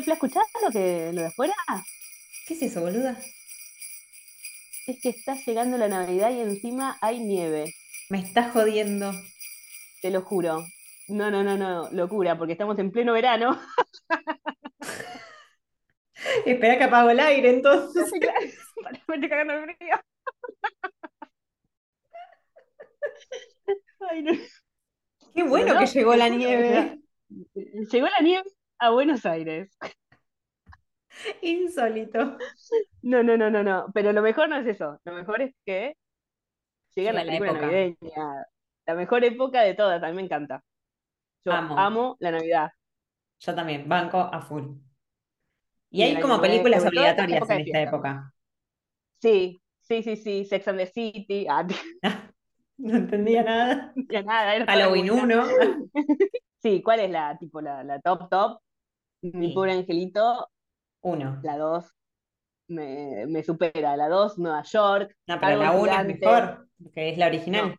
Fla, ¿escuchás lo que lo de afuera? ¿Qué es eso, boluda? Es que está llegando la Navidad y encima hay nieve, Me estás jodiendo. te lo juro. No, no, no, no, locura, porque estamos en pleno verano. Espera que apago el aire entonces. Claro, para me estoy cagando de frío. Ay, no. Qué bueno que llegó te la nieve. llegó la nieve a Buenos Aires. Insólito. No, no, no, no, no. Pero lo mejor no es eso. Lo mejor es que llegan Llega la época. navideñas. La mejor época de todas. A mí me encanta. Yo Amo. amo la Navidad. Yo también, banco a full. Y hay como películas obligatorias en esta época. Sí, sí, sí, sí. Sex and the City. Ah, No entendía nada. ya nada, la Halloween movida. 1. Sí, ¿cuál es la, tipo, la, la top top? Mi Sí, pobre angelito, 1. la 2 me, me supera. La 2, Nueva York, No, pero la 1 es mejor, que es la No, original.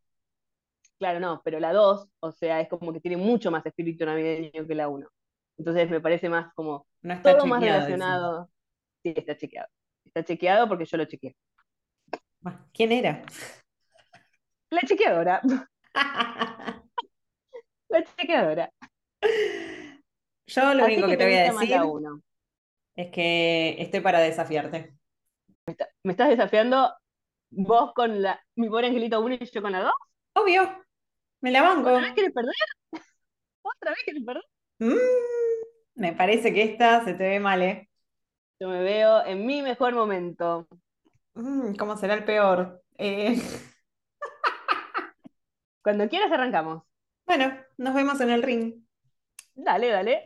claro, no, pero la 2, o sea, es como que tiene mucho más espíritu navideño que la 1. Entonces me parece más como No está todo más relacionado. Sí, está chequeado. Está chequeado porque yo lo chequeé. Bueno, ¿Quién era? La chequeadora, la chequeadora. Yo lo Así único que te voy a decir 1. es que estoy para desafiarte. Me estás desafiando vos con la, mi pobre angelito 1 y yo con la 2. Obvio, me la ¿Otra vez banco. querés perder? ¿Otra vez querés perder? Mm, me parece que esta se te ve mal, ¿eh? Yo me veo en mi mejor momento. Mm, ¿cómo será el peor? Eh, Cuando quieras arrancamos. bueno, nos vemos en el ring. Dale, dale.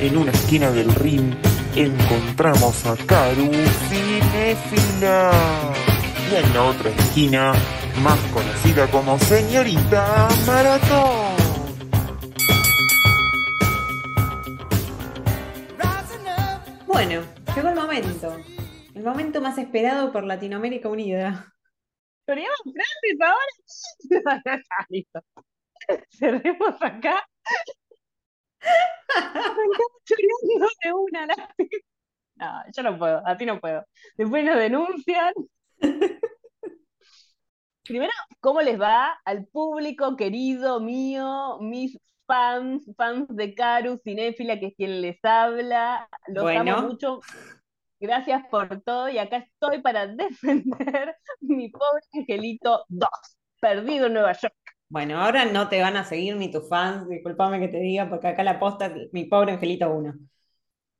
En una esquina del ring encontramos a Karu Cinéfila. Y en la otra esquina, más conocida como Señorita Maratón. Bueno, llegó el momento. El momento más esperado por Latinoamérica Unida. ¿Choreamos frases ahora? Está, listo. Cerremos acá. Arrancamos de una. la- No, yo no puedo, así no puedo. Después nos denuncian. Primero, ¿cómo les va al público querido mío, mis fans, fans de Caru, Cinéfila, que es quien les habla? Los amo Bueno, mucho. Gracias por todo y acá estoy para defender mi pobre angelito 2, perdido en Nueva York. bueno, ahora no te van a seguir ni tus fans, discúlpame que te diga, porque acá la posta es mi pobre Angelito 1.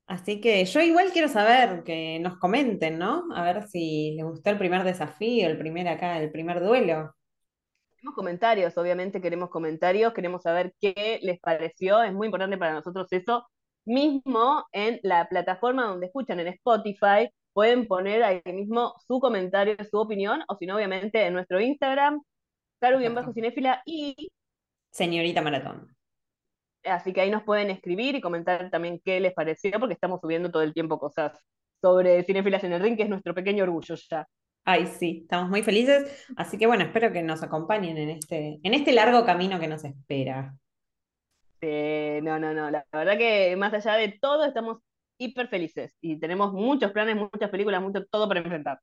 Así que yo igual quiero saber que nos comenten, ¿no? A ver si les gustó el primer desafío, el primer acá, el primer duelo. Queremos comentarios, obviamente queremos comentarios, queremos saber qué les pareció, es muy importante para nosotros eso. Mismo en la plataforma donde escuchan, en Spotify, pueden poner ahí mismo su comentario, su opinión, o si no, obviamente en nuestro Instagram, Perfecto. Caru-Cinéfila, y Señorita Maratón. así que ahí nos pueden escribir y comentar también qué les pareció, porque estamos subiendo todo el tiempo cosas sobre cinéfilas en el ring, que es nuestro pequeño orgullo ya. Ay, sí, estamos muy felices. Así que bueno, espero que nos acompañen en este, en este largo camino que nos espera. Eh, no, no, no, la verdad que más allá de todo estamos hiper felices y tenemos muchos planes, muchas películas, mucho todo para enfrentar.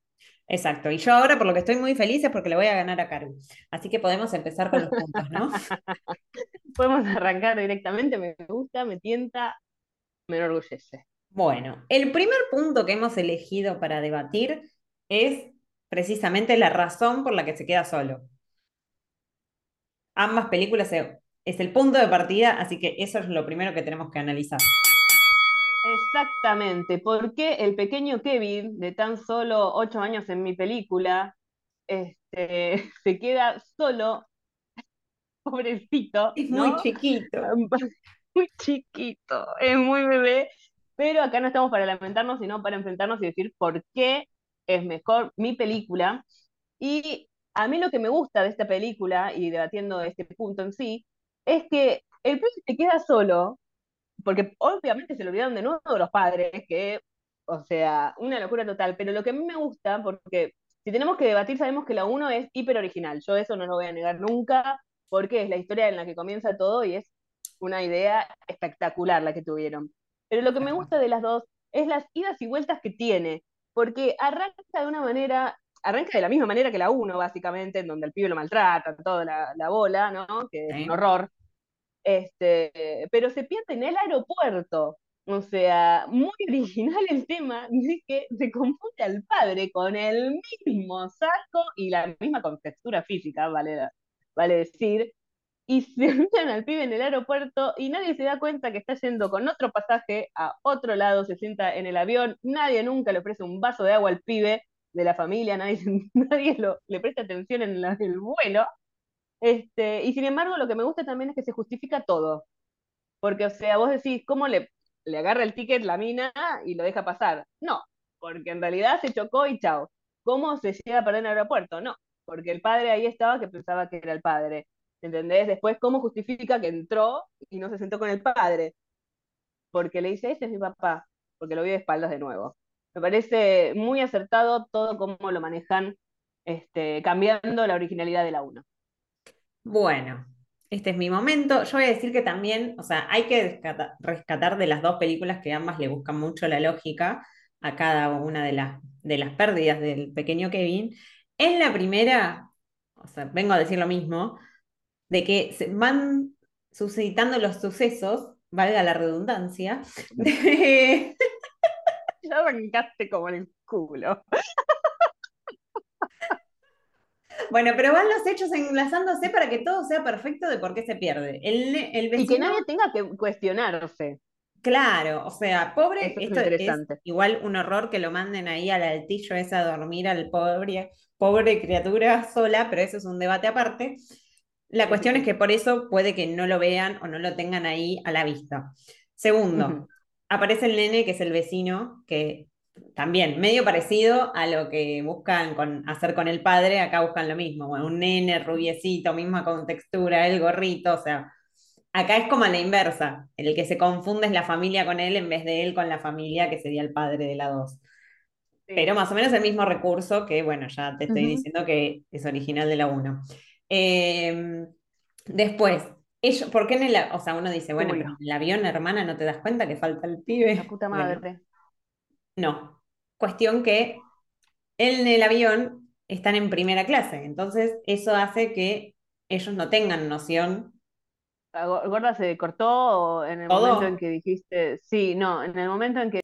Exacto. Y yo ahora por lo que estoy muy feliz es porque le voy a ganar a Caru. Así que podemos empezar con los puntos, ¿no? Podemos arrancar directamente, me gusta, me tienta, me enorgullece. Bueno, el primer punto que hemos elegido para debatir es precisamente la razón por la que se queda solo. Ambas películas se- es el punto de partida, así que eso es lo primero que tenemos que analizar. Exactamente, porque el pequeño Kevin, de tan solo ocho años en mi película, este, se queda solo, pobrecito, Es muy chiquito. Muy chiquito, es muy bebé, pero acá no estamos para lamentarnos, sino para enfrentarnos y decir por qué es mejor mi película. Y a mí lo que me gusta de esta película, y debatiendo este punto en sí, es que el pibe se queda solo, porque obviamente se le olvidaron de nuevo los padres, que O sea, una locura total. Pero lo que a mí me gusta, porque si tenemos que debatir, sabemos que la 1 es hiper original. Yo eso no lo voy a negar nunca, porque es la historia en la que comienza todo y es una idea espectacular la que tuvieron. Pero lo que me gusta de las dos es las idas y vueltas que tiene, porque arranca de una manera, arranca de la misma manera que la 1, básicamente, en donde el pibe lo maltrata, toda la, la bola, ¿no? Que es Sí. un horror. Este, pero se pierde en el aeropuerto. O sea, muy original el tema de que se confunde al padre con el mismo saco y la misma contextura física, vale, vale decir, y se miran al pibe en el aeropuerto y nadie se da cuenta que está yendo con otro pasaje a otro lado, se sienta en el avión, nadie nunca le ofrece un vaso de agua al pibe de la familia, nadie, nadie le presta atención en el vuelo. Este, y sin embargo, lo que me gusta también es que se justifica todo. Porque, o sea, vos decís, ¿cómo le, le agarra el ticket la mina y lo deja pasar? No, porque en realidad se chocó y chao. ¿Cómo se llega a perder en el aeropuerto? No, porque el padre ahí estaba que pensaba que era el padre. ¿Entendés? Después, ¿cómo justifica que entró y no se sentó con el padre? Porque le dice, ese es mi papá, porque lo vio de espaldas de nuevo. Me parece muy acertado todo cómo lo manejan, este, cambiando la originalidad de la 1. Bueno, este es mi momento. Yo voy a decir que también, o sea, hay que rescata- rescatar de las dos películas que ambas le buscan mucho la lógica a cada una de las, de las pérdidas del pequeño Kevin. En la primera, o sea, vengo a decir lo mismo, de que se van suscitando los sucesos, valga la redundancia, de, Ya arrancaste como en el culo. Bueno, pero van los hechos enlazándose para que todo sea perfecto de por qué se pierde. El, el Y que vecino, nadie tenga que cuestionarse. claro, o sea, pobre, Eso es esto es igual un horror que lo manden ahí al altillo ese a dormir al pobre, pobre criatura sola, pero eso es un debate aparte. La cuestión es que por eso puede que no lo vean o no lo tengan ahí a la vista. Segundo, aparece el nene, que es el vecino, que también medio parecido a lo que buscan con, hacer con el padre, acá buscan lo mismo, bueno, un nene rubiecito, misma contextura, el gorrito, o sea, acá es como a la inversa, el que se confunde es la familia con él en vez de él con la familia, que sería el padre de la dos. Sí. Pero más o menos el mismo recurso que, bueno, ya te estoy diciendo que es original de la 1. Después, ellos, ¿por qué en el, o sea, uno dice, bueno, pero en el avión, hermana, ¿no te das cuenta que falta el pibe? La puta Bueno, madre. no. Cuestión que en el avión están en primera clase, entonces eso hace que ellos no tengan noción. ¿La go- gorda se cortó en el momento en que dijiste, sí, no, en el momento en que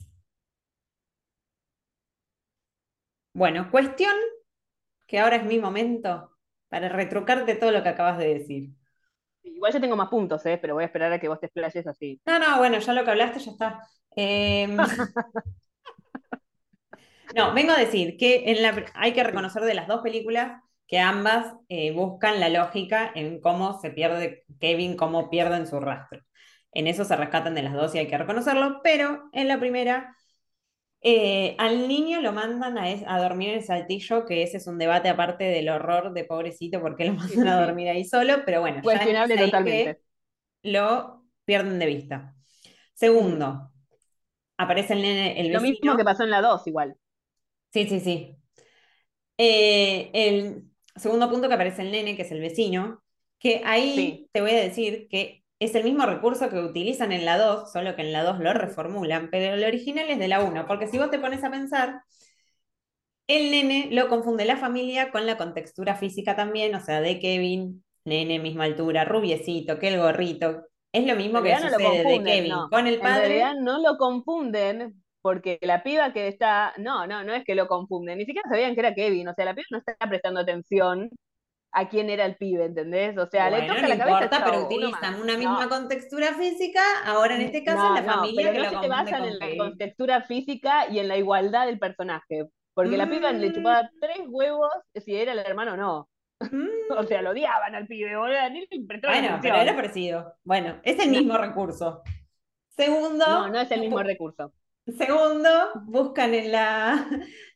Bueno, cuestión que ahora es mi momento para retrucarte todo lo que acabas de decir. igual yo tengo más puntos, ¿eh? pero voy a esperar a que vos te explayes así. No, no, bueno, ya lo que hablaste ya está. Em, no, vengo a decir que en la, hay que reconocer de las dos películas que ambas eh, buscan la lógica en cómo se pierde Kevin, cómo pierden su rastro. En eso se rescatan de las dos y hay que reconocerlo, pero en la primera, eh, al niño lo mandan a, es- a dormir en el saltillo, que ese es un debate aparte del horror de pobrecito, porque lo mandan a dormir ahí solo, pero bueno, ya Cuestionable es ahí totalmente. que lo pierden de vista. Segundo, aparece el nene, el Lo mismo vecino. que pasó en la 2 igual. Sí, sí, sí. Eh, el segundo punto que aparece el nene, que es el vecino, que ahí Sí. te voy a decir que es el mismo recurso que utilizan en la 2, solo que en la 2 lo reformulan, pero el original es de la 1, porque si vos te pones a pensar, el nene lo confunde la familia con la contextura física también, o sea, de Kevin, nene, misma altura, rubiecito, que el gorrito. Es lo mismo En que no lo sucede de confunden, Kevin no. con el En padre. realidad no lo confunden porque la piba que está, no, no, no es que lo confunden, ni siquiera sabían que era Kevin, o sea, la piba no está prestando atención a quién era el pibe, ¿entendés? O sea, le toca no la cabeza, importa, pero utilizan una No, misma contextura física, ahora en este caso es no, la no, familia pero que no se basan en la contextura física y en la igualdad del personaje, porque la piba le Mm, chupaba tres huevos si era el hermano o no. mm. O sea, lo odiaban al pibe, boludo, Bueno, pero era parecido. Bueno, es el No, mismo recurso. Segundo, no, no es el no mismo recurso. segundo, buscan en la.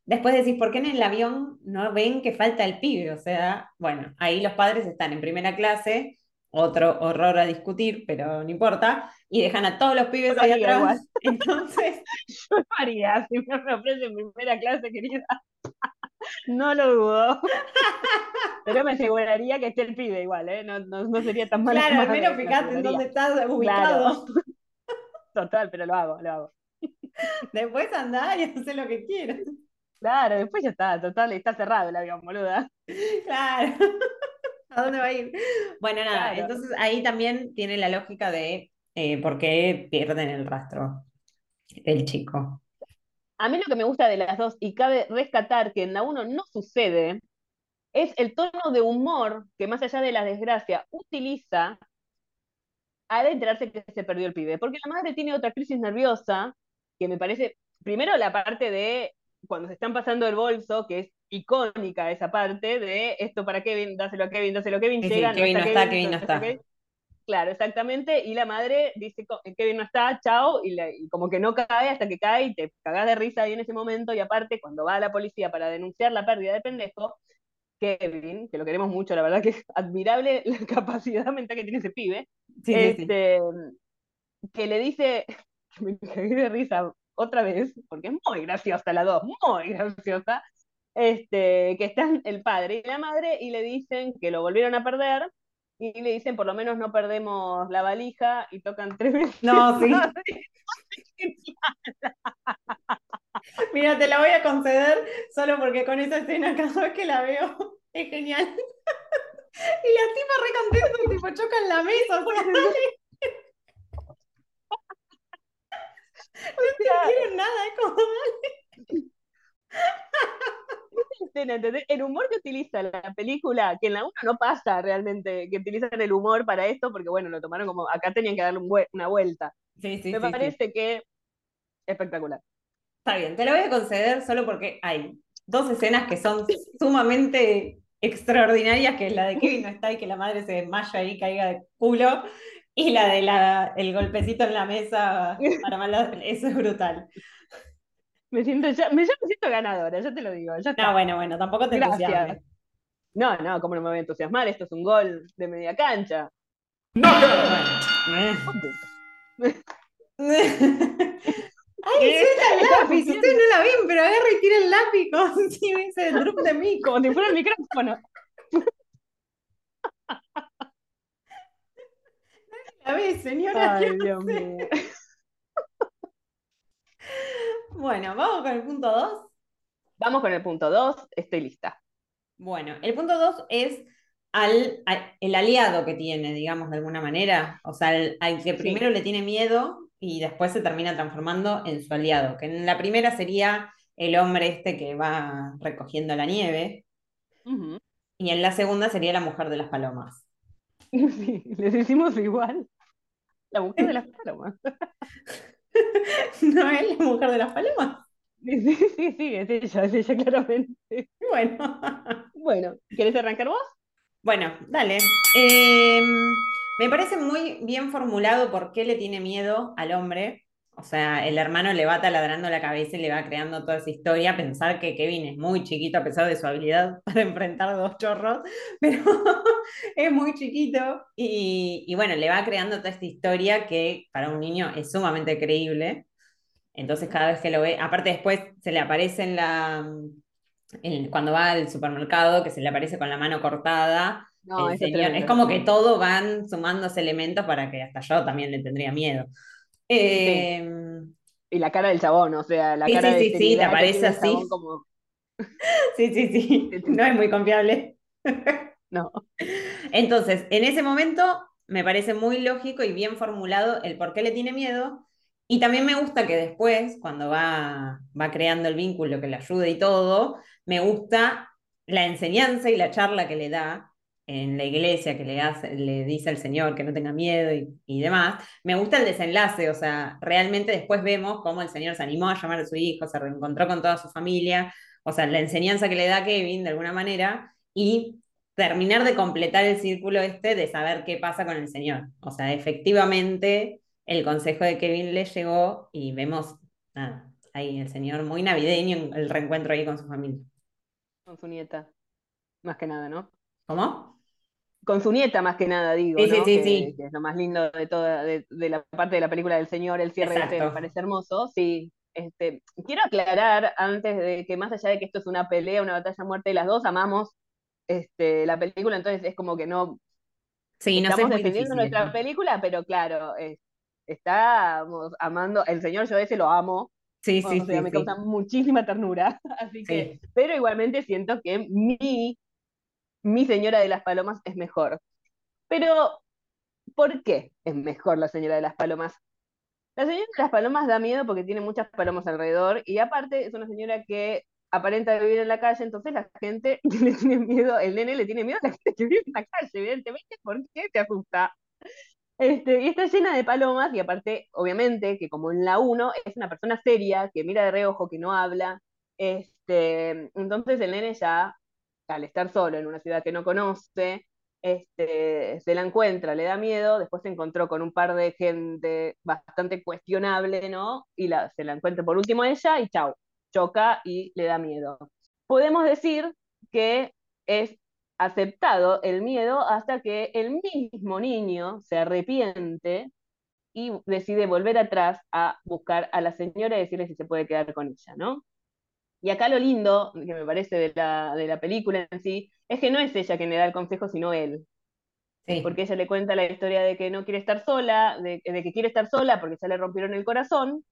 Después decís, ¿por qué en el avión no ven que falta el pibe? O sea, bueno, ahí los padres están en primera clase, otro horror a discutir, pero no importa, y dejan a todos los pibes ahí atrás. igual. Entonces, Yo lo haría, si me ofrecen primera clase, querida. No lo dudo. Pero me aseguraría que esté el pibe igual, ¿eh? No, no, no sería tan mala claro, al menos me fíjate en dónde estás ubicado. Total, pero lo hago, lo hago. Después andar y hacer lo que quieras. Claro, después ya está, total, está cerrado el avión, boluda. Claro. ¿A dónde va a ir? Bueno, nada, Claro. entonces ahí también tiene la lógica de eh, por qué pierden el rastro el chico. A mí lo que me gusta de las dos, y cabe rescatar que en la uno no sucede, es el tono de humor que más allá de la desgracia utiliza al enterarse que se perdió el pibe. Porque la madre tiene otra crisis nerviosa que me parece, primero la parte de cuando se están pasando el bolso, que es icónica esa parte de esto para Kevin, dáselo a Kevin, dáselo a Kevin, Sí, llega, Kevin no está, Kevin no está está. Claro, exactamente, y la madre dice, co- Kevin no está, chao, y, la- y como que no cae hasta que cae y te cagás de risa ahí en ese momento, y aparte, cuando va a la policía para denunciar la pérdida de pendejo, Kevin, que lo queremos mucho, la verdad que es admirable la capacidad mental que tiene ese pibe, Sí, sí, sí. este, que le dice, que me cagué de risa otra vez, porque es muy graciosa la dos, muy graciosa, este, que están el padre y la madre y le dicen que lo volvieron a perder y le dicen por lo menos no perdemos la valija y tocan tres veces. No, sí. Mira, te la voy a conceder solo porque con esa escena cada vez que la veo es genial. Y la tipa re contenta, tipo choca en la mesa, o sea, entendieron nada, es como, escena, ¿entendés? El humor que utiliza la película, que en la 1 no pasa realmente, que utilizan el humor para esto, porque bueno, lo tomaron como, acá tenían que darle un una vuelta. Sí, sí, Me sí, sí. parece que espectacular. Está bien, te lo voy a conceder solo porque hay dos escenas que son sumamente extraordinarias, que es la de Kevin no está y que la madre se desmaya y caiga de culo, y la de la, el golpecito en la mesa para mala, eso es brutal. Me siento, ya, me, ya me siento ganadora, ya te lo digo, ya está. No, bueno, bueno, tampoco te entusiasmes. No, no, ¿cómo no me voy a entusiasmar? Esto es un gol de media cancha. Bueno. ¡Ay, suelta el lápiz! Ustedes no la ven, pero agarra y tira el lápiz como si hubiese el drop de mí. Como si fuera el micrófono. La ves, señora. Ay, Dios mío. Bueno, vamos con el punto 2. Vamos con el punto 2, estoy lista. Bueno, el punto 2 es al, al- el aliado que tiene, digamos, de alguna manera. O sea, al, al que primero le tiene miedo y después se termina transformando en su aliado. Que en la primera sería el hombre este que va recogiendo la nieve. Y en la segunda sería la mujer de las palomas. Sí, les hicimos igual. La mujer de las palomas. ¿No es la mujer de las palomas? Sí, sí, sí, es ella, es ella claramente. Bueno. Bueno, ¿querés arrancar vos? Bueno, dale. Eh, me parece muy bien formulado por qué le tiene miedo al hombre. O sea, el hermano le va taladrando la cabeza y le va creando toda esa historia. Pensar que Kevin es muy chiquito a pesar de su habilidad para enfrentar dos chorros, pero es muy chiquito. Y, y bueno, le va creando toda esta historia que para un niño es sumamente creíble. Entonces, cada vez que lo ve, aparte, después se le aparece en la. en- cuando va al supermercado, que se le aparece con la mano cortada, No, es es como que todo van sumándose elementos para que hasta yo también le tendría miedo. Eh, Y la cara del chabón, o sea, la Sí, cara sí, de sí, sí, seriedad te aparece así. como, sí, sí, sí, no es muy confiable. no. Entonces, en ese momento me parece muy lógico y bien formulado el por qué le tiene miedo. Y también me gusta que después, cuando va, va creando el vínculo que le ayude y todo, me gusta la enseñanza y la charla que le da en la iglesia, que le, hace, le dice al Señor que no tenga miedo y, y demás. Me gusta el desenlace, o sea, realmente después vemos cómo el Señor se animó a llamar a su hijo, se reencontró con toda su familia, o sea, la enseñanza que le da Kevin de alguna manera, y terminar de completar el círculo este de saber qué pasa con el Señor. O sea, efectivamente el consejo de Kevin le llegó y vemos nada, ahí el Señor muy navideño, el reencuentro ahí con su familia. Con su nieta. Más que nada, ¿no? ¿Cómo? Con su nieta más que nada, digo, Sí, sí, ¿no? sí, que, sí. que es lo más lindo de toda, de, de la parte de la película del señor, el cierre de este me parece hermoso, sí. Este, quiero aclarar antes de que más allá de que esto es una pelea, una batalla a muerte, las dos amamos este, la película, entonces es como que no Sí, no estamos defendiendo difícil nuestra película, pero claro, es- estamos amando, el señor yo ese lo amo, Sí, o sí, sea, sí, me sí. causa muchísima ternura, así que, Sí. pero igualmente siento que mi, mi señora de las palomas es mejor. Pero, ¿por qué es mejor la señora de las palomas? La señora de las palomas da miedo porque tiene muchas palomas alrededor y aparte es una señora que aparenta vivir en la calle, entonces la gente le tiene miedo, el nene le tiene miedo a la gente que vive en la calle, evidentemente, ¿por qué te asusta? Este, y está llena de palomas, y aparte, obviamente, que como en la 1 es una persona seria, que mira de reojo, que no habla. Este, entonces el nene ya, al estar solo en una ciudad que no conoce, este, se la encuentra, le da miedo, después se encontró con un par de gente bastante cuestionable, ¿no? Y la, se la encuentra por último ella y chau, choca y le da miedo. Podemos decir que es aceptado el miedo hasta que el mismo niño se arrepiente y decide volver atrás a buscar a la señora y decirle si se puede quedar con ella, ¿no? Y acá lo lindo, que me parece de la, de la película en sí, es que no es ella quien le da el consejo, sino él. Sí. Porque ella le cuenta la historia de que no quiere estar sola, de, de que quiere estar sola porque ya le rompieron el corazón,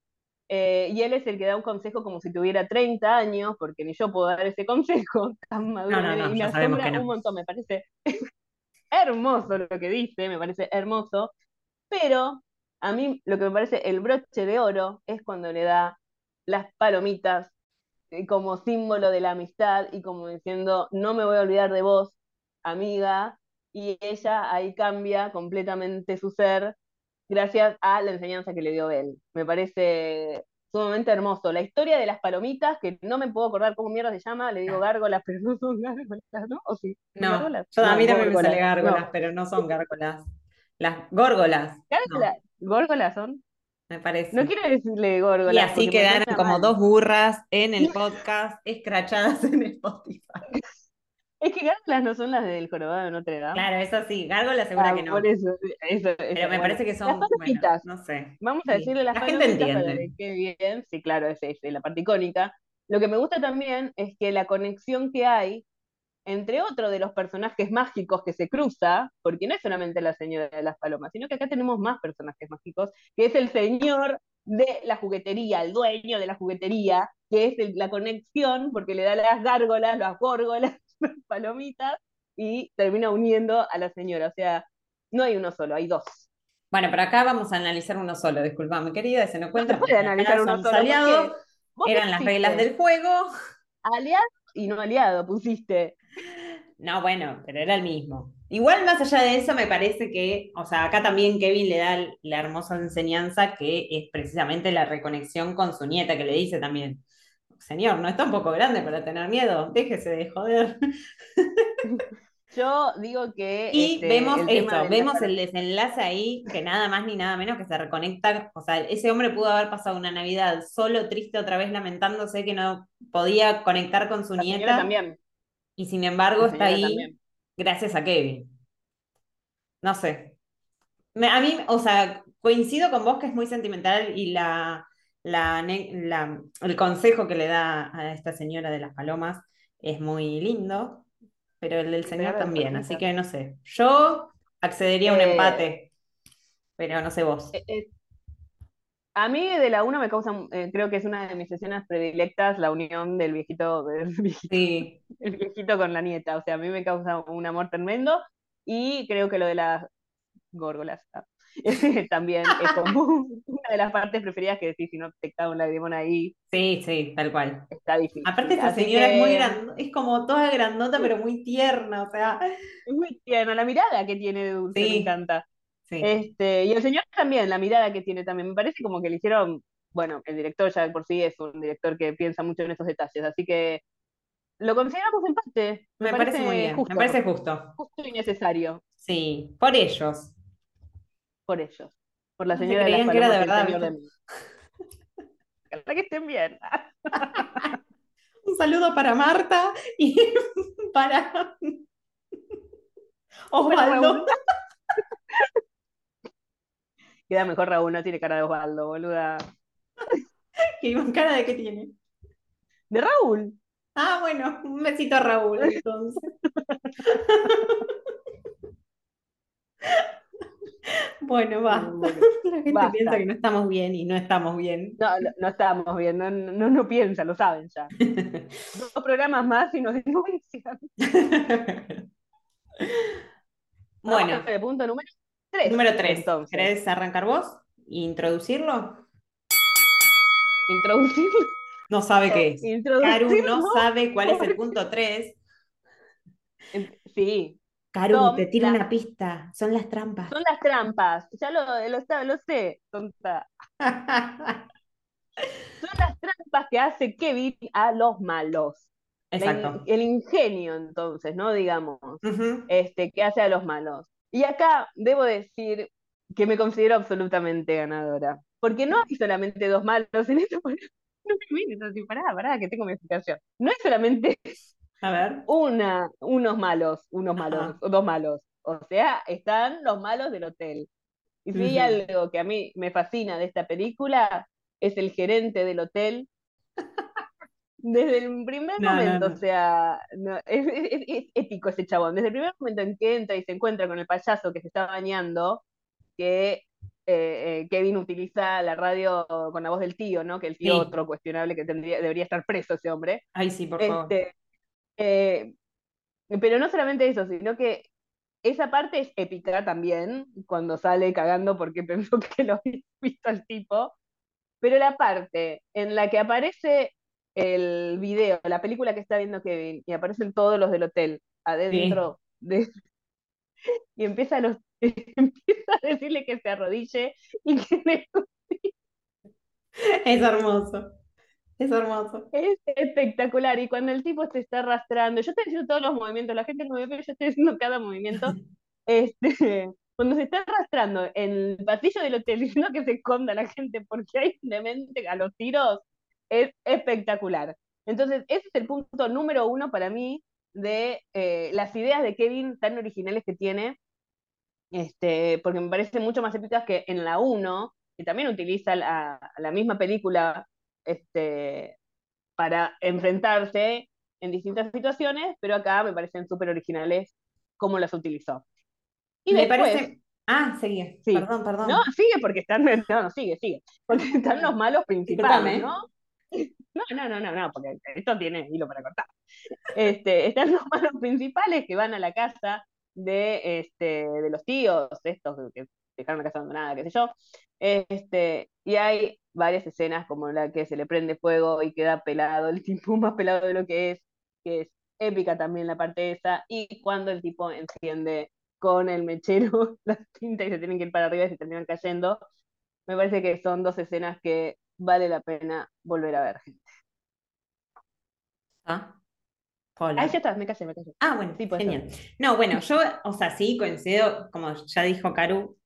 eh, y él es el que da un consejo como si tuviera 30 años, porque ni yo puedo dar ese consejo tan maduro, No, no, no, y me asombra un montón, me parece hermoso lo que dice, me parece hermoso, pero a mí lo que me parece el broche de oro es cuando le da las palomitas como símbolo de la amistad y como diciendo, no me voy a olvidar de vos, amiga, y ella ahí cambia completamente su ser gracias a la enseñanza que le dio él. Me parece sumamente hermoso. La historia de las palomitas, que no me puedo acordar cómo mierda se llama, le digo gárgolas, pero no son gárgolas, ¿no? ¿O sí? ¿Son No, gárgolas? yo, a No, mí también me sale gárgolas, No, pero no son gárgolas. Las górgolas, no, gárgolas, górgolas son. Me No parece. quiero decirle Y górgolas así porque me quedaron como mal. dos burras en el podcast, escrachadas en Spotify. Es que gárgolas no son las del jorobado de Notre Dame. Claro, eso sí, gárgolas segura Ah, que no. por eso, eso, eso, Pero me bueno. parece que Las son, bueno, palomitas, no sé. vamos a Sí, decirle las La gente palomitas para entiende. quede bien. Sí, claro, es, es la parte icónica. Lo que me gusta también es que la conexión que hay entre otro de los personajes mágicos que se cruza, porque no es solamente la señora de las palomas, sino que acá tenemos más personajes mágicos, que es el señor de la juguetería, el dueño de la juguetería, que es el- la conexión, porque le da las gárgolas, las górgolas, las palomitas, y termina uniendo a la señora. O sea, no hay uno solo, hay dos. Bueno, pero acá vamos a analizar uno solo, disculpame, querida, se nos No cuenta puede porque acá analizar uno solo, aliados, eran las reglas del juego. aliado y no aliado, pusiste. No, bueno, pero era el mismo. Igual más allá de eso, me parece que, o sea, acá también Kevin le da la hermosa enseñanza que es precisamente la reconexión con su nieta, que le dice también, señor, no está un poco grande para tener miedo, déjese de joder. Yo digo que Y este, vemos eso, vemos el desenlace ahí, que nada más ni nada menos que se reconecta, o sea, ese hombre pudo haber pasado una Navidad solo, triste, otra vez lamentándose que no podía conectar con su la nieta, también. Y sin embargo está ahí también. gracias a Kevin. No sé. Me- a mí, o sea, coincido con vos que es muy sentimental y la, la, el consejo que le da a esta señora de las palomas es muy lindo, pero el del señor también, así que no sé. Yo accedería a un Eh, empate, pero no sé vos. Eh, eh, a mí de la 1 me causa, eh, creo que es una de mis escenas predilectas, la unión del viejito, del viejito, Sí, el viejito con la nieta. O sea, a mí me causa un amor tremendo y creo que lo de las górgolas ah, también es como una de las partes preferidas que decís, si no te cae un lagrimón ahí, sí, sí, tal cual. está difícil. Aparte esta Así señora es muy que grande, es como toda grandota, pero muy tierna, o sea, es muy tierna, la mirada que tiene de Dulce me sí, encanta. Sí. Este, y el señor también, la mirada que tiene también. Me parece como que le hicieron, bueno, el director ya de por sí es un director que piensa mucho en esos detalles, así que lo consideramos empate. Me, Me parece muy bien, justo, me parece justo. justo y necesario Sí, por ellos. por ellos. Por la No se señora de las creían que era de verdad, de que estén bien. Un saludo para Marta y para. Osvaldo. Queda mejor Raúl, no tiene cara de Osvaldo, boluda. ¿Qué cara de qué tiene? De Raúl. Ah, bueno, un besito a Raúl entonces. Bueno, va. La gente Basta. piensa que no estamos bien y no estamos bien. No, no, no estamos bien, no, no, no piensa, lo saben ya. Dos programas más y nos denuncian. Bueno, punto número 3. número 3. Entonces, ¿Querés arrancar vos? ¿Introducirlo? introducirlo. No sabe qué es. Introducirlo. no sabe cuál es el punto 3. Sí, Son te tiro las- una pista. Son las trampas. son las trampas. Ya lo, lo, lo sé, tonta. Son las trampas que hace Kevin a los malos. In- Exacto. el ingenio, entonces, ¿no? Digamos, Ujú. este, que hace a los malos. Y acá debo decir que me considero absolutamente ganadora. Porque no hay solamente dos malos en esto. No me mires así, pará, pará, que tengo mi explicación. No hay solamente A ver. una, unos malos, unos malos, o dos malos. O sea, están los malos del hotel. Y si hay algo que a mí me fascina de esta película, es el gerente del hotel. Desde el primer No, momento, no. o sea, es, es- es épico ese chabón. Desde el primer momento en que entra y se encuentra con el payaso que se está bañando, que eh, eh, Kevin utiliza la radio con la voz del tío, ¿no? Que el tío Sí. otro cuestionable que tendría, debería estar preso ese hombre. Ay, sí, por favor. Este, eh, pero no solamente eso, sino que esa parte es épica también, cuando sale cagando porque pensó que lo había visto al tipo. Pero la parte en la que aparece el video, la película que está viendo Kevin, y aparecen todos los del hotel adentro de y empieza a los empieza a decirle que se arrodille y que le Es hermoso. Es hermoso. Es espectacular. Y cuando el tipo se está arrastrando, yo estoy haciendo todos los movimientos, la gente no me ve, pero yo estoy haciendo cada movimiento. Este, cuando se está arrastrando en el pasillo del hotel diciendo que se esconda la gente porque hay un demente a los tiros, es espectacular. Entonces, ese es el punto número uno para mí de eh, las ideas de Kevin tan originales que tiene, este, porque me parecen mucho más épicas que en la 1, que también utiliza la, la misma película este, para enfrentarse en distintas situaciones, pero acá me parecen súper originales cómo las utilizó. Y Me después, parece. Ah, seguí. Sí. Perdón, perdón. no, sigue porque están, no, no, sigue, sigue, porque están los malos principales, ¿no? No, no, no, no, no, porque esto tiene hilo para cortar. Este, están los malos principales que van a la casa de, este, de los tíos, estos que dejaron la casa abandonada, qué sé yo. Este, y hay varias escenas como la que se le prende fuego y queda pelado, el tipo más pelado de lo que es, que es épica también la parte esa, y cuando el tipo enciende con el mechero las tintas y se tienen que ir para arriba y se terminan cayendo, me parece que son dos escenas que vale la pena volver a ver. Ah. Hola. Ahí ya está, me callé, me callé. Ah, bueno, Sí, genial. No, bueno, yo, o sea, sí coincido, como ya dijo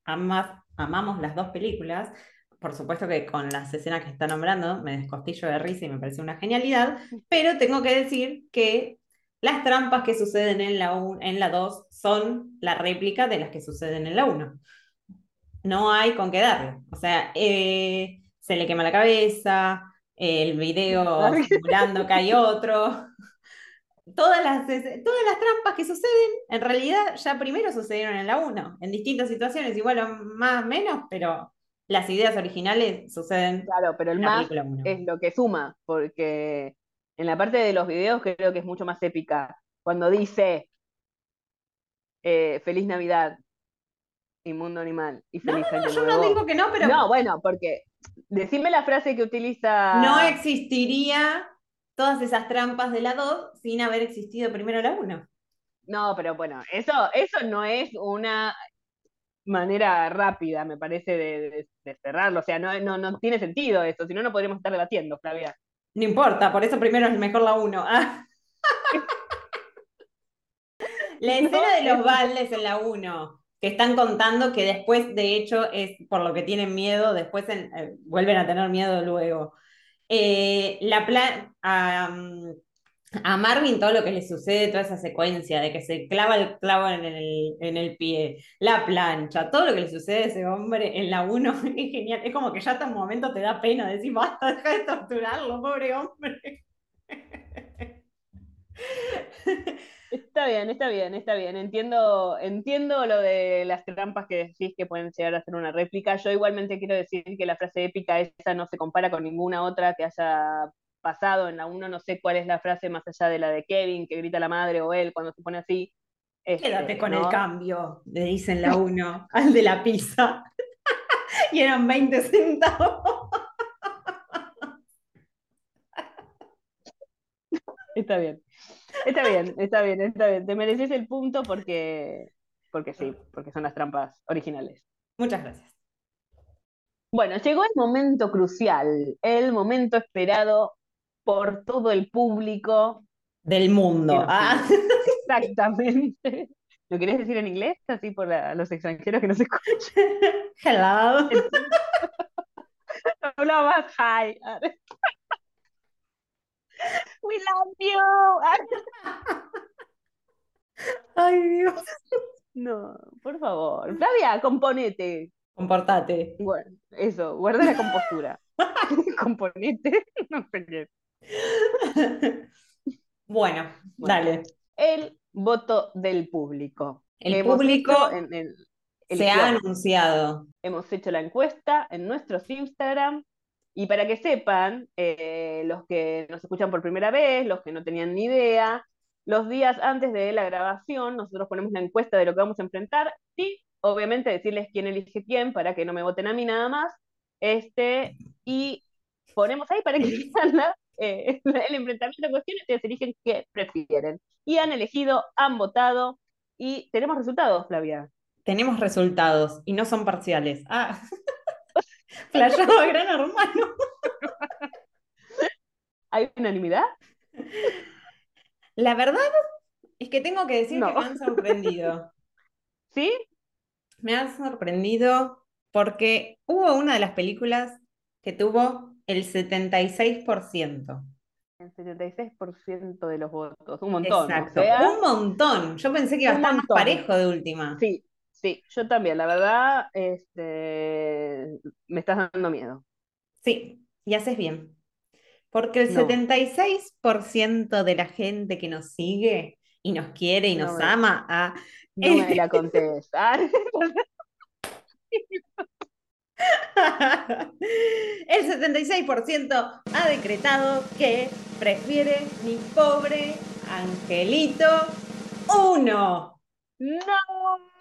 amas- amamos las dos películas. Por supuesto que con las escenas que está nombrando me descostillo de risa y me parece una genialidad, pero tengo que decir que las trampas que suceden en la, un- en la 2 son la réplica de las que suceden en la 1. No hay con qué darle. O sea, eh, se le quema la cabeza, el video simulando que hay otro. Todas las, todas las trampas que suceden, en realidad ya primero sucedieron en la 1, en distintas situaciones, igual o más o menos, pero las ideas originales suceden Claro, pero el en la más película 1. es lo que suma, porque en la parte de los videos creo que es mucho más épica. Cuando dice eh, Feliz Navidad, Inmundo Animal y Feliz no, no, Año yo no digo que no, pero No, bueno, porque decime la frase que utiliza. no existiría todas esas trampas de la 2 sin haber existido primero la 1. No, pero bueno, eso, eso no es una manera rápida, me parece, de, de- de cerrarlo. O sea, no, no, no tiene sentido eso, si no, no podríamos estar debatiendo, Flavia. No importa, por eso primero es mejor la 1. Ah. La escena de los baldes en la 1, que están contando que después, de hecho, es por lo que tienen miedo, después eh, vuelven a tener miedo luego. Eh, la pla- am, a Marvin todo lo que le sucede, toda esa secuencia de que se clava el clavo en el, en el pie, la plancha, todo lo que le sucede a ese hombre en la 1 es genial. Es como que ya hasta un momento te da pena decir, basta, deja de torturarlo, pobre hombre. Está bien, está bien, está bien. Entiendo, entiendo lo de las trampas que decís que pueden llegar a ser una réplica. Yo igualmente quiero decir que la frase épica esa no se compara con ninguna otra que haya pasado en la 1. No sé cuál es la frase más allá de la de Kevin, que grita la madre o él cuando se pone así. Este, Quédate con ¿no? el cambio, le dicen la 1 al de la pizza. y eran 20 centavos. Está bien. Está bien, está bien, está bien. Te mereces el punto porque, porque sí, porque son las trampas originales. Muchas gracias. Bueno, llegó el momento crucial, el momento esperado por todo el público. Del mundo. Ah. Exactamente. ¿Lo querés decir en inglés? Así por la- los extranjeros que nos escuchan. Hello. Hablaba más hi. We love you. Ay, Dios. No, por favor. Flavia, componete. Comportate. Bueno, eso, guarda la compostura. Componete, no sé qué. Bueno, Bueno. dale. El voto del público. El Hemos público hecho en el- el Se ha anunciado. Hemos hecho la encuesta en nuestros Instagram. Y para que sepan, eh, los que nos escuchan por primera vez, los que no tenían ni idea, los días antes de la grabación, nosotros ponemos la encuesta de lo que vamos a enfrentar. Y obviamente decirles quién elige quién para que no me voten a mí nada más. Este, y ponemos ahí para que vean la- eh, el enfrentamiento de cuestiones, ustedes eligen qué prefieren. Y han elegido, han votado, y tenemos resultados, Flavia. Tenemos resultados y no son parciales. Ah, flashaba gran hermano. ¿Hay unanimidad? La verdad es que tengo que decir No. que me han sorprendido. ¿Sí? Me han sorprendido porque hubo una de las películas que tuvo el 76%. El 76% de los votos, un montón. Exacto. O sea, Un montón. Yo pensé que iba a estar más parejo de última. sí, sí, yo también, la verdad, este, me estás dando miedo. Sí, y haces bien. Porque el No. 76% de la gente que nos sigue y nos quiere y No nos me- ama a No me la contés. Ah, El 76% ha decretado que prefiere mi pobre angelito 1. no,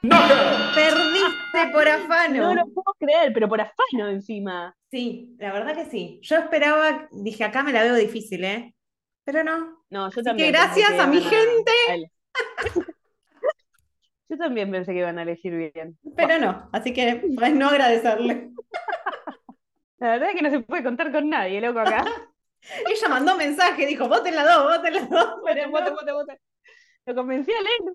Perdiste por afano. no lo puedo creer, pero por afano encima. Sí, la verdad que sí. Yo esperaba, dije, acá me la veo difícil, ¿eh? Pero no. No, yo Así también que gracias a mi gente. Yo también pensé que iban a elegir bien. Pero no. Así que pues, no agradecerle. La verdad es que no se puede contar con nadie, loco, acá. Ella mandó mensaje, dijo, voten la dos, voten la dos. Pero Vote, no. vote, vote. Lo convencí a Leno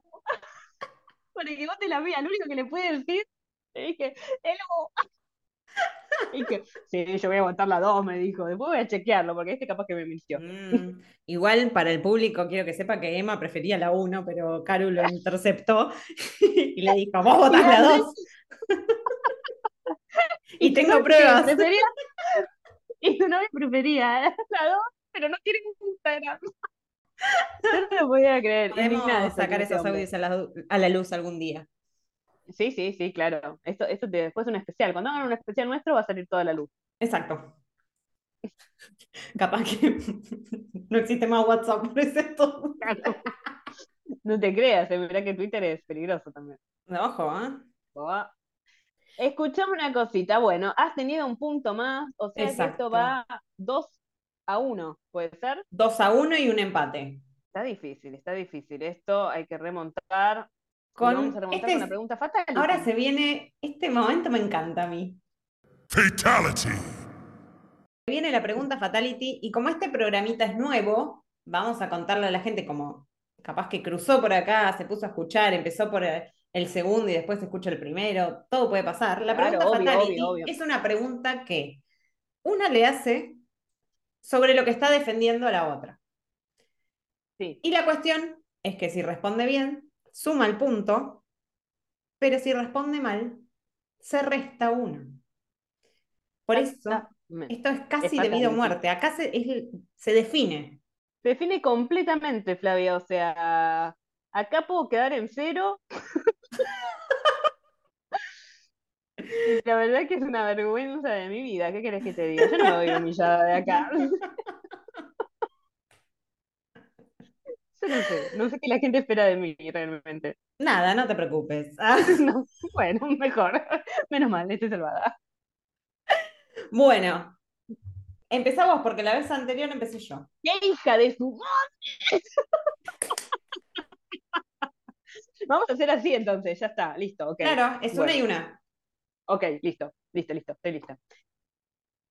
para que vote la mía. Lo único que le pude decir, le dije, Elo. Y dije, sí, yo voy a votar la 2, me dijo. Después voy a chequearlo, porque este capaz que me mintió. Mm, igual para el público quiero que sepa que Emma prefería la 1, pero Caru lo interceptó y le dijo, vos votás la 2. y tengo pruebas. Prefería, y tu novio prefería la 2, pero no tiene Instagram. No lo podía creer. Podemos sacar esos audios a la, a la luz algún día. Sí, sí, sí, claro. Esto, esto te- después un especial. Cuando hagan un especial nuestro va a salir toda la luz. Exacto. Capaz que no existe más WhatsApp por ese todo. No te creas, eh, verá que Twitter es peligroso también. Ojo, ¿eh? Boa. Escuchame una cosita, bueno, has tenido un punto más, o sea que esto va 2 a 1, ¿puede ser? 2 a 1 y un empate. Está difícil, está difícil. Esto hay que remontar. Con- Vamos a remontar este con una es- pregunta fatal. Ahora se viene, este momento me encanta a mí. Fatality. Viene la pregunta Fatality y como este programita es nuevo, vamos a contarle a la gente como capaz que cruzó por acá, se puso a escuchar, empezó por el, segundo y después escucha el primero, todo puede pasar. La Claro, pregunta obvio, Fatality obvio, obvio. es una pregunta que una le hace sobre lo que está defendiendo a la otra. Sí. Y la cuestión es que si responde bien, suma el punto, pero si responde mal, se resta uno. Por eso, esto es casi de vida o muerte. Acá se, es- se define. Se define completamente, Flavia. O sea, acá puedo quedar en cero. La verdad que es una vergüenza de mi vida. ¿Qué querés que te diga? Yo no me voy humillada de acá. Yo no sé, no sé qué la gente espera de mí realmente. Nada, no te preocupes. Ah, No, bueno, mejor. Menos mal, estoy salvada. bueno, empezamos porque la vez anterior empecé yo. ¡Qué hija de su madre! Vamos a hacer así entonces, ya está, listo. Claro, es una y una. Ok, listo, listo, listo, estoy lista.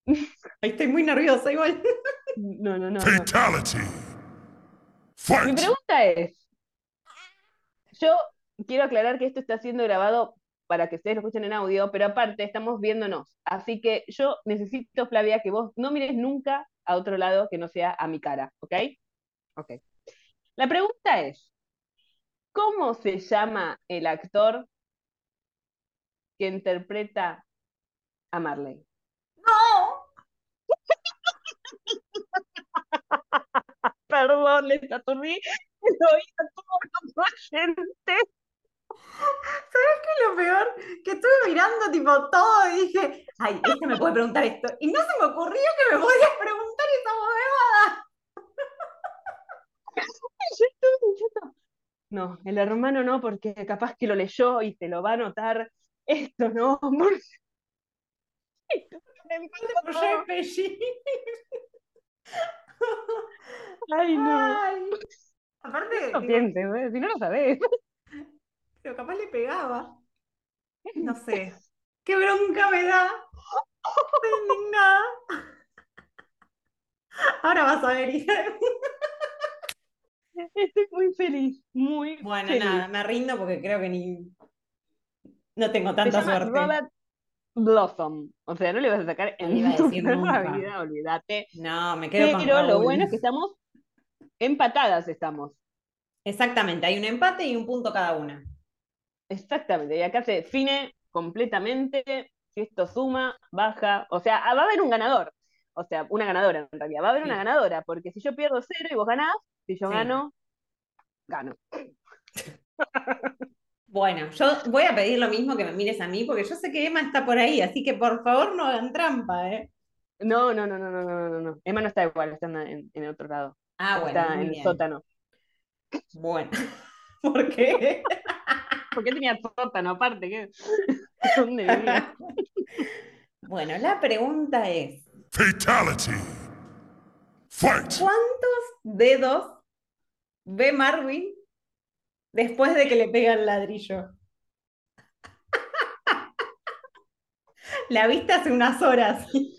Ay, estoy muy nerviosa igual. No, no, no, no. Fatality. Mi pregunta es, yo quiero aclarar que esto está siendo grabado para que ustedes lo escuchen en audio, pero aparte estamos viéndonos. Así que yo necesito, Flavia, que vos no mires nunca a otro lado que no sea a mi cara, ¿ok? Ok. La pregunta es, ¿cómo se llama el actor que interpreta a Marley? Perdón, les aturdí el oído a todos los oyentes. ¿Sabes qué es lo peor? Que estuve mirando tipo todo y dije, ay, este me puede preguntar esto. Y no se me ocurrió que me podías preguntar esa huevada. Yo estuve diciendo, no, el hermano no, porque capaz que lo leyó y se lo va a anotar. Esto no, porque... Esto me Por. Ay, no. Ay. Aparte, No pienses, ¿eh? si no lo sabés. pero capaz le pegaba. No sé. ¡Qué bronca me da! Estoy indignada. Ahora vas a ver, Estoy muy feliz, muy Bueno, feliz. nada, me rindo porque creo que ni. No tengo Se tanta llama suerte. Robert Blossom. O sea, no le vas a sacar No en tu nunca. vida, olvídate. No, me quedo con Pero lo Raúl. bueno es que estamos empatadas, estamos. Exactamente, hay un empate y un punto cada una. Exactamente, y acá se define completamente si esto suma, baja, o sea, ah, va a haber un ganador, o sea, una ganadora en realidad, va a haber una ganadora, porque si yo pierdo cero y vos ganás, si yo Sí. gano, gano. Bueno, yo voy a pedir lo mismo que me mires a mí, porque yo sé que Emma está por ahí, así que por favor no hagan trampa, ¿eh? No, no, no, no, no, no, no, no. Emma no está igual, está en, en- otro lado, Ah, bueno, está en el sótano. Bueno, ¿por qué? Porque tenía sótano aparte, ¿qué? ¿Dónde vivía? Bueno, la pregunta es, Fatality. Fight. ¿cuántos dedos ve Marvin después de que le pega el ladrillo? La viste hace unas horas. Sí,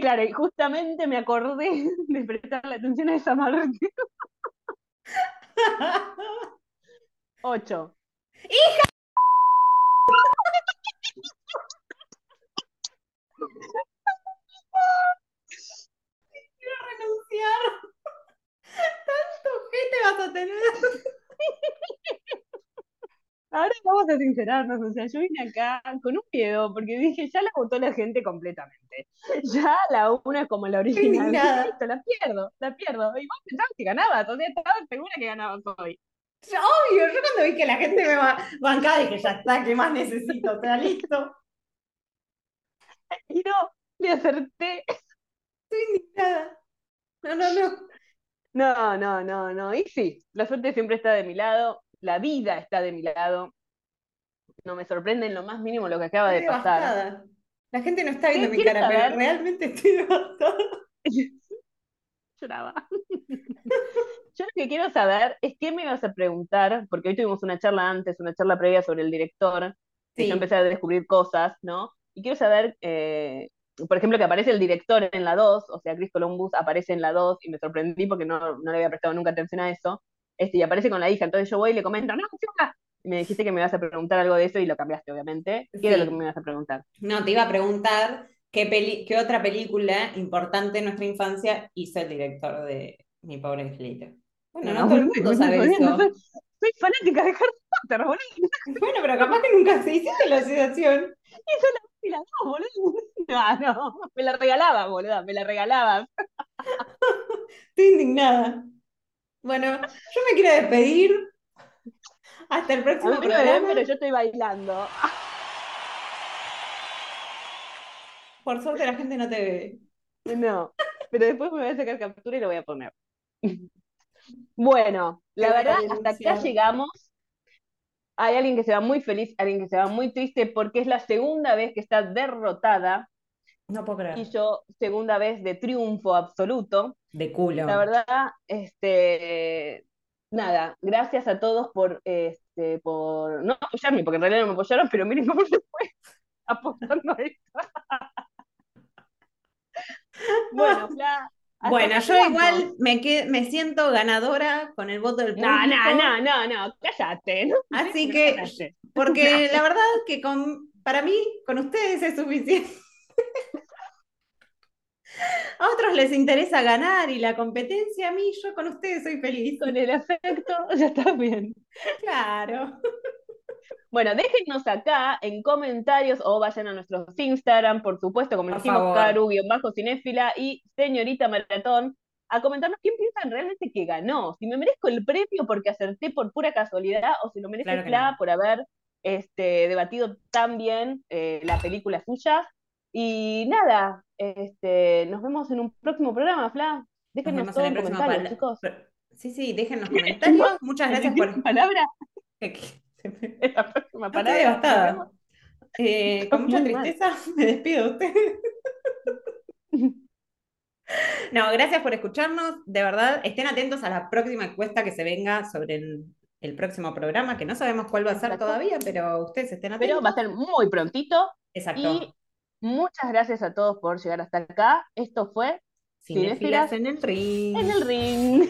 claro, y justamente me acordé de prestarle atención a esa Martín. Ocho. Quiero renunciar. Tanto gente vas a tener. Ahora vamos a sincerarnos, o sea, yo vine acá con un miedo, porque dije, ya la votó la gente completamente. Ya la una es como la original. Listo, la pierdo, la pierdo. Y vos pensabas que ganabas, o sea, estabas segura que ganabas hoy. Yo, obvio, yo cuando vi que la gente me va bancaba dije, ya está, ¿qué más necesito? O sea, listo. Y no, le acerté. Estoy indignada. No, no, no. No, no, no, no. Y sí, la suerte siempre está de mi lado, la vida está de mi lado. No me sorprende en lo más mínimo lo que acaba de pasar. devastada. La gente no está viendo ¿Qué mi cara, pero realmente estoy devastada. Lloraba. Yo lo que quiero saber es qué me vas a preguntar, porque hoy tuvimos una charla antes, una charla previa sobre el director, y Sí. yo empecé a descubrir cosas, ¿no? Y quiero saber, eh, por ejemplo, que aparece el director en la 2, o sea, Chris Columbus aparece en la 2, y me sorprendí porque no, no le había prestado nunca atención a eso, este, y aparece con la hija, entonces yo voy y le comento, no, chica, y me dijiste que me ibas a preguntar algo de eso y lo cambiaste, obviamente. ¿Qué era Sí. lo que me ibas a preguntar? No, te iba a preguntar qué, peli- qué otra película importante en nuestra infancia hizo el director de Mi pobre angelito. Bueno, no todo el mundo sabe eso. Soy fanática de Harry Potter, boludo. Bueno, pero capaz que nunca se hiciste la asociación. Hizo la fila, no, boludo. No, no, me la regalaba, boludo, me la regalaba. Estoy indignada. Bueno, yo me quiero despedir. Hasta el A próximo mí programa. pero yo estoy bailando. Por suerte la gente no te ve. No, pero después me voy a sacar captura y lo voy a poner. Bueno, la verdad, hasta acá llegamos. Hay alguien que se va muy feliz, alguien que se va muy triste porque es la segunda vez que está derrotada No puedo y creer. yo segunda vez de triunfo absoluto. De culo. La verdad, este, nada, gracias a todos por, este, por no apoyarme, porque en realidad no me apoyaron, pero miren cómo se fue apostando a esto. Bueno, Fla, Bueno, yo igual me, que- me siento ganadora con el voto del público. No, no, no, no, no, cállate, ¿no? Así que, Cállate. porque la verdad que con, para mí, con ustedes es suficiente. A otros les interesa ganar y la competencia, a mí, yo con ustedes soy feliz. Con el afecto ya está bien. Claro. Bueno, déjennos acá en comentarios o vayan a nuestros Instagram, por supuesto, como Por dijimos, favor. Caru, guion bajo cinéfila y señorita Maratón, a comentarnos quién piensan realmente que ganó. Si me merezco el premio porque acerté por pura casualidad o si lo merece Claro no. por haber este, debatido tan bien eh, la película suya. Y nada, este, nos vemos en un próximo programa, Fla. Nos Déjenos todo en el comentarios, chicos. Sí, sí, déjenos comentarios. Muchas gracias por. palabra? La próxima Estoy palabra. devastada. Eh, con mucha mal. tristeza me despido de ustedes. No, gracias por escucharnos. De verdad, estén atentos a la próxima encuesta que se venga sobre el, el próximo programa, que no sabemos cuál va a ser Exacto. todavía, pero ustedes estén Pero atentos. va a ser muy prontito. Exacto. Y muchas gracias a todos por llegar hasta acá. Esto fue cinéfilas en el ring. En el Ring.